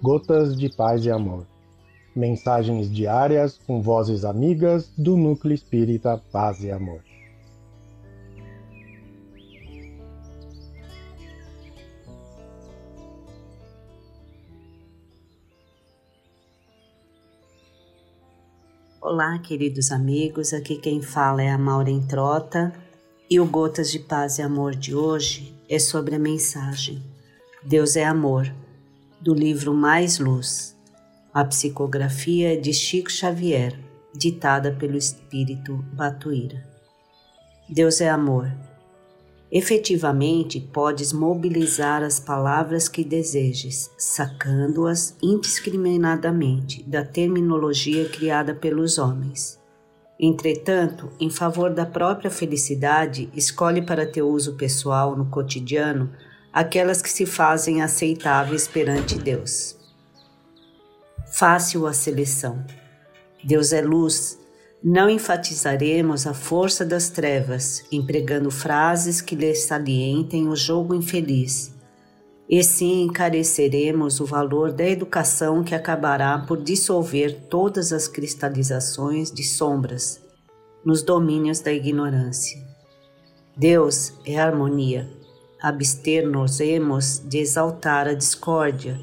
Gotas de Paz e Amor. Mensagens diárias com vozes amigas do Núcleo Espírita Paz e Amor. Olá, queridos amigos. Aqui quem fala é a Maureen Trota e o Gotas de Paz e Amor de hoje é sobre a mensagem Deus é Amor, do livro Mais Luz, a psicografia de Chico Xavier, ditada pelo espírito Batuíra. Deus é amor. Efetivamente, podes mobilizar as palavras que desejes, sacando-as indiscriminadamente da terminologia criada pelos homens. Entretanto, em favor da própria felicidade, escolhe para teu uso pessoal no cotidiano aquelas que se fazem aceitáveis perante Deus. Fácil a seleção. Deus é luz. Não enfatizaremos a força das trevas, empregando frases que lhe salientem o jogo infeliz. E sim encareceremos o valor da educação que acabará por dissolver todas as cristalizações de sombras nos domínios da ignorância. Deus é harmonia abster-nos-emos de exaltar a discórdia,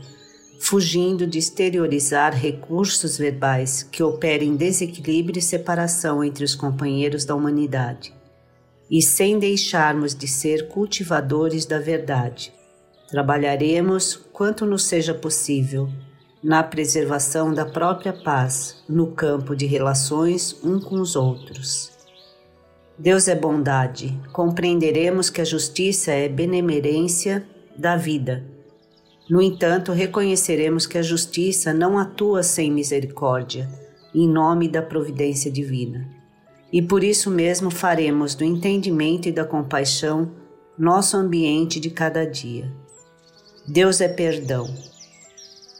fugindo de exteriorizar recursos verbais que operem desequilíbrio e separação entre os companheiros da humanidade, e sem deixarmos de ser cultivadores da verdade. Trabalharemos quanto nos seja possível na preservação da própria paz no campo de relações um com os outros Deus é bondade. Compreenderemos que a justiça é benemerência da vida. No entanto, reconheceremos que a justiça não atua sem misericórdia, em nome da providência divina. E por isso mesmo faremos do entendimento e da compaixão nosso ambiente de cada dia. Deus é perdão.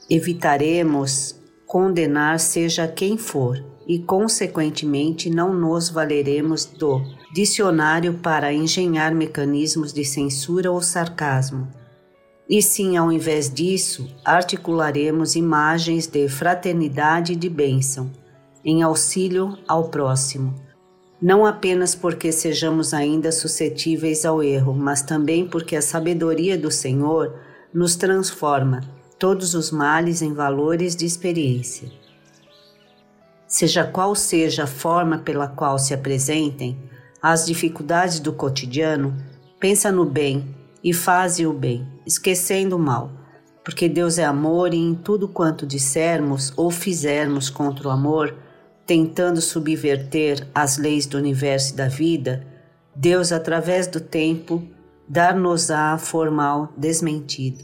Evitaremos condenar seja quem for e, consequentemente, não nos valeremos do dicionário para engenhar mecanismos de censura ou sarcasmo. E sim, ao invés disso, articularemos imagens de fraternidade e de bênção, em auxílio ao próximo. Não apenas porque sejamos ainda suscetíveis ao erro, mas também porque a sabedoria do Senhor nos transforma todos os males em valores de experiência seja qual seja a forma pela qual se apresentem as dificuldades do cotidiano, pensa no bem e faze o bem, esquecendo o mal, porque Deus é amor e em tudo quanto dissermos ou fizermos contra o amor, tentando subverter as leis do universo e da vida, Deus, através do tempo, dar-nos-á formal desmentido.